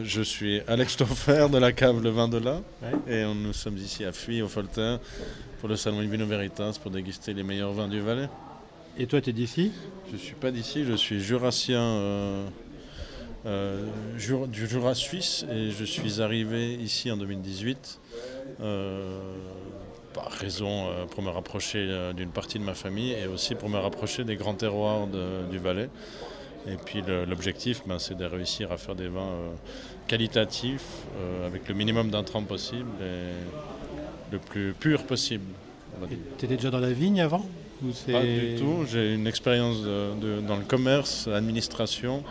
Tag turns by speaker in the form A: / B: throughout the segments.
A: Je suis Alex Stoffer de la cave Le Vin de là. Et nous sommes ici à Fuy, au Foltin, pour le salon Vino Veritas, pour déguster les meilleurs vins du Valais.
B: Et toi, tu es d'ici?
A: Je ne suis pas d'ici, je suis jurassien euh, euh, du Jura suisse et je suis arrivé ici en 2018 euh, par raison pour me rapprocher d'une partie de ma famille et aussi pour me rapprocher des grands terroirs du Valais. Et puis l'objectif, ben, c'est de réussir à faire des vins euh, qualitatifs, euh, avec le minimum d'intrants possible et le plus pur possible.
B: Tu étais déjà dans la vigne avant
A: Pas du tout. J'ai une expérience dans le commerce, l'administration,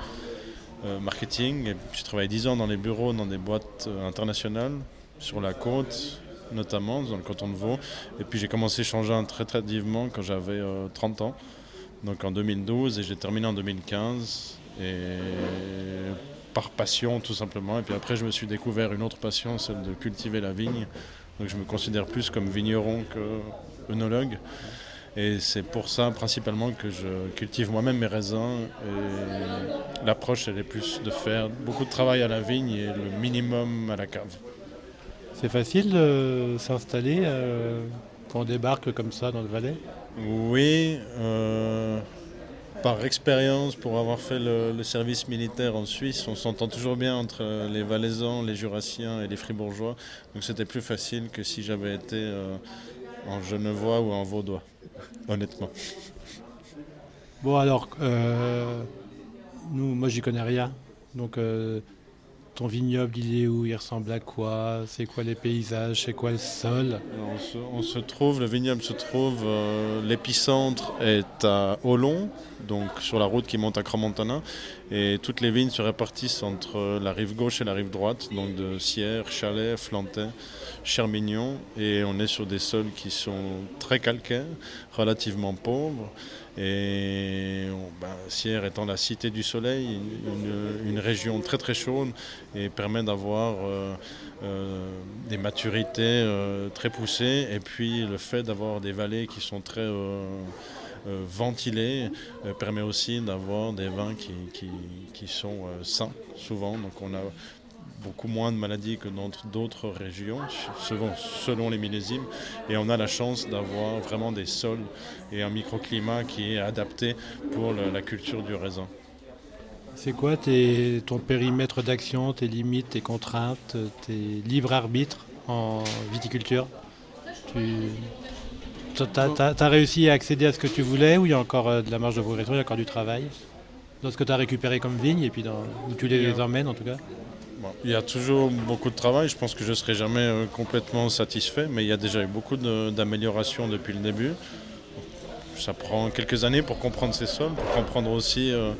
A: euh, marketing. J'ai travaillé 10 ans dans les bureaux, dans des boîtes internationales, sur la côte notamment, dans le canton de Vaud. Et puis j'ai commencé à changer très tardivement quand j'avais 30 ans donc en 2012 et j'ai terminé en 2015 et par passion tout simplement. Et puis après je me suis découvert une autre passion celle de cultiver la vigne. Donc je me considère plus comme vigneron que œnologue. Et c'est pour ça principalement que je cultive moi-même mes raisins. Et l'approche elle est plus de faire beaucoup de travail à la vigne et le minimum à la cave.
B: C'est facile de s'installer euh, quand on débarque comme ça dans le Valais?
A: Oui, euh, par expérience, pour avoir fait le, service militaire en Suisse, on s'entend toujours bien entre les Valaisans, les Jurassiens et les Fribourgeois. Donc c'était plus facile que si j'avais été euh, en Genevois ou en Vaudois, honnêtement.
B: Bon alors, euh, nous, moi j'y connais rien. Donc ton vignoble, il est où? Il ressemble à quoi? C'est quoi les paysages? C'est quoi le sol?
A: On se, trouve, le vignoble se trouve, euh, l'épicentre est à Olon, donc sur la route qui monte à Cromontana, et toutes les vignes se répartissent entre la rive gauche et la rive droite, donc de Sierre, Chalet, Flantin, Chermignon, et on est sur des sols qui sont très calcaires, relativement pauvres. Et ben, Sierre étant la cité du soleil, une, région très très chaude et permet d'avoir euh, euh, des maturités euh, très poussées et puis le fait d'avoir des vallées qui sont très ventilées permet aussi d'avoir des vins qui, qui, qui sont sains souvent. Donc on a beaucoup moins de maladies que dans d'autres régions, selon, selon les millésimes. Et on a la chance d'avoir vraiment des sols et un microclimat qui est adapté pour la culture du raisin.
B: C'est quoi tes, ton périmètre d'action, tes limites, tes contraintes, tes libres arbitres en viticulture? Tu as, réussi à accéder à ce que tu voulais ou il y a encore euh, de la marge de progression, il y a encore du travail? Dans ce que tu as récupéré comme vigne et puis dans, où tu les emmènes en tout cas?
A: Il y a toujours beaucoup de travail. Je pense que je ne serai jamais euh, complètement satisfait, mais il y a déjà eu beaucoup d'améliorations depuis le début. Ça prend quelques années pour comprendre ces sols, pour comprendre aussi euh,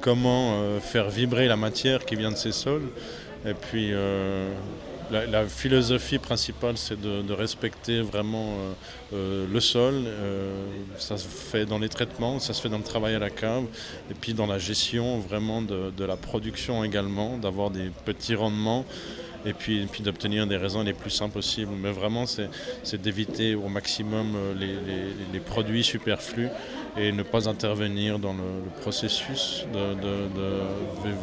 A: comment euh, faire vibrer la matière qui vient de ces sols. Et puis la, philosophie principale, c'est de, respecter vraiment euh, euh, le sol. Euh, ça se fait dans les traitements, ça se fait dans le travail à la cave, et puis dans la gestion vraiment de, la production également, d'avoir des petits rendements. Et puis, d'obtenir des raisins les plus simples possibles. Mais vraiment, c'est d'éviter au maximum les produits superflus et ne pas intervenir dans le, processus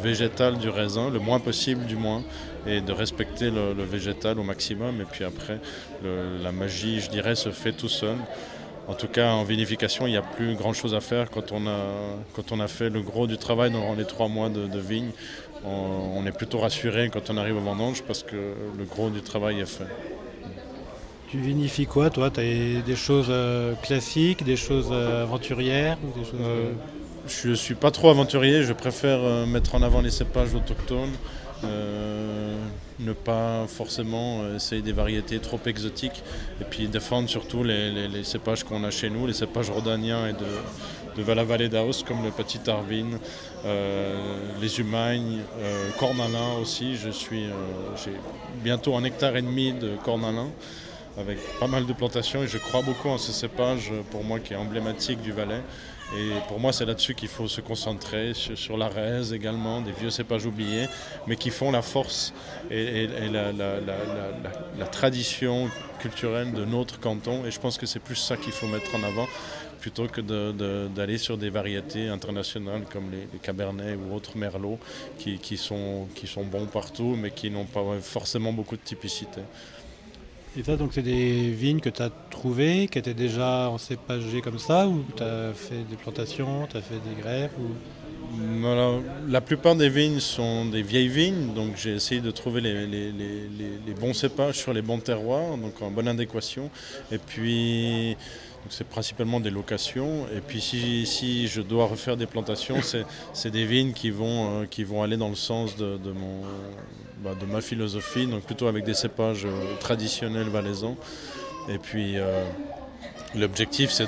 A: végétal du raisin, le moins possible du moins, et de respecter le, végétal au maximum. Et puis après, la magie, je dirais, se fait tout seul. En tout cas, en vinification, il n'y a plus grand-chose à faire quand on, a, quand on a fait le gros du travail dans les trois mois de, vigne. On, on, est plutôt rassuré quand on arrive au vendange parce que le gros du travail est fait.
B: Tu vinifies quoi, toi? Tu as des choses euh, classiques, des choses euh, aventurières
A: euh, Je ne suis pas trop aventurier, je préfère mettre en avant les cépages autochtones, ne pas forcément essayer des variétés trop exotiques, et puis défendre surtout les, cépages qu'on a chez nous, les cépages rhodaniens et de, de Valle d'Aos, comme le Petit Arvin, les Humagnes, Cornalin aussi. Je suis, j'ai bientôt un hectare et demi de Cornalin avec pas mal de plantations et je crois beaucoup en ce cépage pour moi qui est emblématique du Valais. Et pour moi, c'est là-dessus qu'il faut se concentrer, sur, la raise également, des vieux cépages oubliés, mais qui font la force et, la, tradition culturelle de notre canton. Et je pense que c'est plus ça qu'il faut mettre en avant, plutôt que d'aller sur des variétés internationales comme les, Cabernets ou autres Merlots qui, sont, qui sont bons partout mais qui n'ont pas forcément beaucoup de typicité.
B: Et ça, donc, c'est des vignes que tu as trouvées, qui étaient déjà en cépagées comme ça, ou tu as fait des plantations, tu as fait des greffes
A: la plupart des vignes sont des vieilles vignes, donc j'ai essayé de trouver les, bons cépages sur les bons terroirs, donc en bonne adéquation. Et puis, c'est principalement des locations. Et puis, si, je dois refaire des plantations, c'est des vignes qui vont, euh, qui vont aller dans le sens de, mon, bah, de ma philosophie, donc plutôt avec des cépages euh, traditionnels valaisans. Et puis. Euh, L'objectif, c'est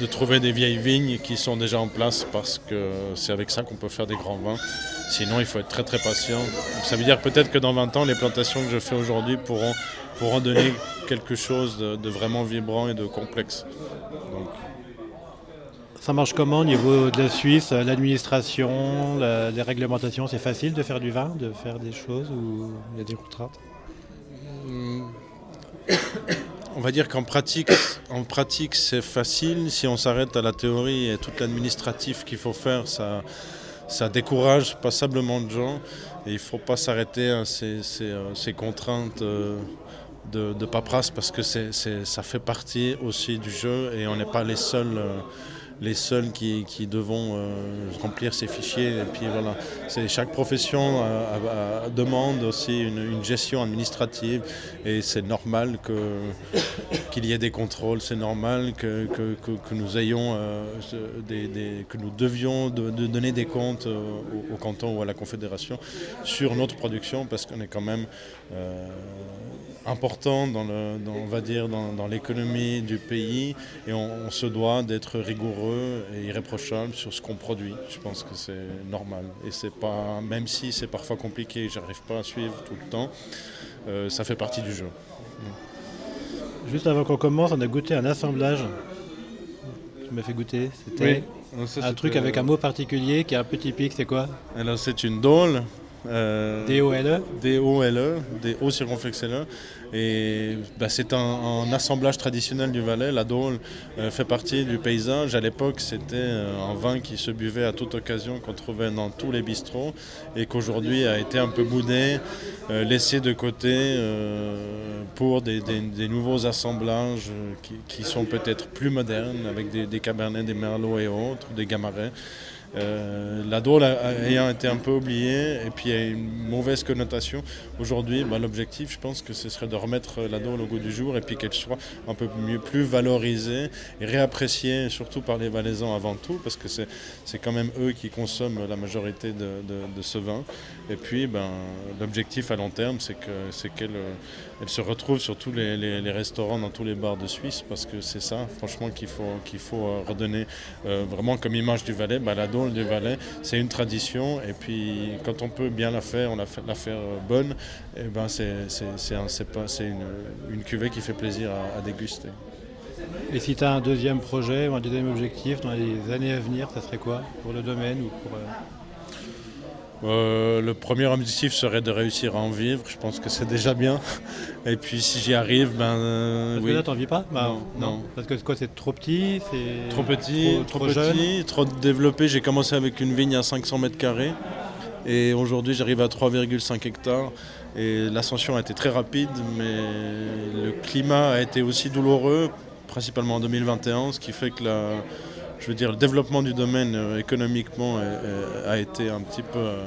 A: de, trouver des vieilles vignes qui sont déjà en place parce que c'est avec ça qu'on peut faire des grands vins. Sinon, il faut être très très patient. ça veut dire peut-être que dans 20 ans, les plantations que je fais aujourd'hui pourront, pourront donner quelque chose de, vraiment vibrant et de complexe.
B: Ça marche comment au niveau de la Suisse L'administration, les réglementations, c'est facile de faire du vin, de faire des choses ou il y a des contraintes? Hum
A: on va dire qu'en pratique, en pratique c'est facile. Si on s'arrête à la théorie et tout l'administratif qu'il faut faire, ça, ça décourage passablement de gens. Il ne faut pas s'arrêter à ces, euh, contraintes euh, de, de, paperasse parce que ça fait partie aussi du jeu et on n'est pas les seuls. Euh, les seuls qui, qui euh, remplir ces fichiers. Et puis voilà, chaque profession demande aussi une, gestion administrative et c'est normal que, qu'il y ait des contrôles, c'est normal que, nous ayons euh, que nous devions de, donner des comptes euh, au, canton ou à la confédération sur notre production parce qu'on est quand même important dans, le, on va dire dans, l'économie du pays et on se doit d'être rigoureux et irréprochable sur ce qu'on produit. Je pense que c'est normal. Et c'est pas, même si c'est parfois compliqué, j'arrive pas à suivre tout le temps, euh, ça fait partie du jeu.
B: Juste avant qu'on commence, on a goûté un assemblage. Tu m'as fait goûter. C'était un truc avec un mot particulier qui est un peu typique. C'est quoi?
A: Alors c'est une dôle.
B: Euh, D-O-L-E
A: D-O-L-E, D-O circonflexe L-E. Et bah, c'est un, assemblage traditionnel du Valais. La Dôle euh, fait partie du paysage. À l'époque, c'était euh, un vin qui se buvait à toute occasion, qu'on trouvait dans tous les bistrots, et qu'aujourd'hui a été un peu boudé, euh, laissé de côté pour des, nouveaux assemblages qui, sont peut-être plus modernes, avec des, des cabernets, des merlots et autres, des gamarets. Euh, la Dôle ayant été un peu oubliée et puis a une mauvaise connotation. Aujourd'hui, bah, l'objectif, je pense que ce serait de remettre la Dôle au goût du jour et puis qu'elle soit un peu mieux, plus valorisée et réappréciée, surtout par les Valaisans avant tout, parce que c'est quand même eux qui consomment la majorité de, ce vin. Et puis, ben, l'objectif à long terme, c'est qu'elle elle se retrouve sur tous les, restaurants, dans tous les bars de Suisse, parce que c'est ça, franchement, qu'il faut, euh, redonner euh, vraiment comme image du Valais. Bah, Du Valais, c'est une tradition, et puis quand on peut bien la faire, on la, fait, la faire euh, bonne, et ben c'est, une, une, cuvée qui fait plaisir à, déguster.
B: Et si tu as un deuxième projet ou un deuxième objectif dans les années à venir, ça serait quoi? Pour le domaine ou pour
A: euh, le premier objectif serait de réussir à en vivre. Je pense que c'est déjà bien. Et puis si j'y arrive, ben
B: euh, Parce
A: oui.
B: que là, t'en vis pas
A: bah, non,
B: Parce que quoi, c'est trop petit,
A: trop petit, trop, petit, trop développé. J'ai commencé avec une vigne à 500 mètres carrés et aujourd'hui j'arrive à 3,5 hectares. Et l'ascension a été très rapide, mais le climat a été aussi douloureux, principalement en 2021, ce qui fait que la je veux dire, le développement du domaine euh, économiquement a été un petit peu euh,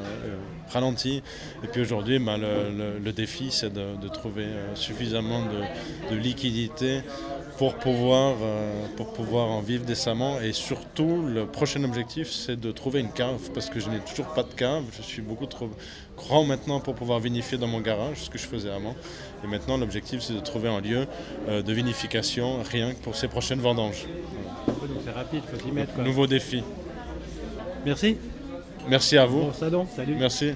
A: ralenti. Et puis aujourd'hui, bah, le, défi, c'est de, trouver euh, suffisamment de, liquidité pour pouvoir, pour pouvoir en vivre décemment. Et surtout, le prochain objectif, c'est de trouver une cave, parce que je n'ai toujours pas de cave. Je suis beaucoup trop grand maintenant pour pouvoir vinifier dans mon garage, ce que je faisais avant. Et maintenant, l'objectif, c'est de trouver un lieu de vinification rien que pour ces prochaines vendanges
B: c'est rapide, faut s'y mettre.
A: Nouveau défi.
B: Merci.
A: Merci à vous.
B: Bon salut.
A: Merci.